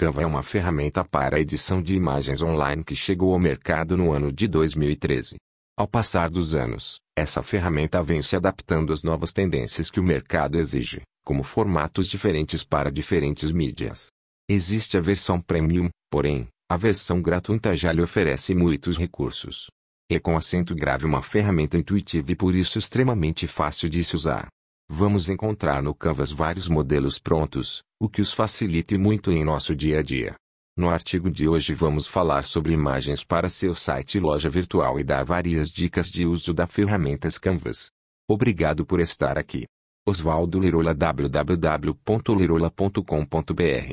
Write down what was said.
Canva é uma ferramenta para a edição de imagens online que chegou ao mercado no ano de 2013. Ao passar dos anos, essa ferramenta vem se adaptando às novas tendências que o mercado exige, como formatos diferentes para diferentes mídias. Existe a versão premium, porém, a versão gratuita já lhe oferece muitos recursos. É com acento grave uma ferramenta intuitiva e por isso extremamente fácil de se usar. Vamos encontrar no Canvas vários modelos prontos, o que os facilite muito em nosso dia a dia. No artigo de hoje vamos falar sobre imagens para seu site e loja virtual e dar várias dicas de uso da ferramenta Canvas. Obrigado por estar aqui. Oswaldo Lirola www.lirola.com.br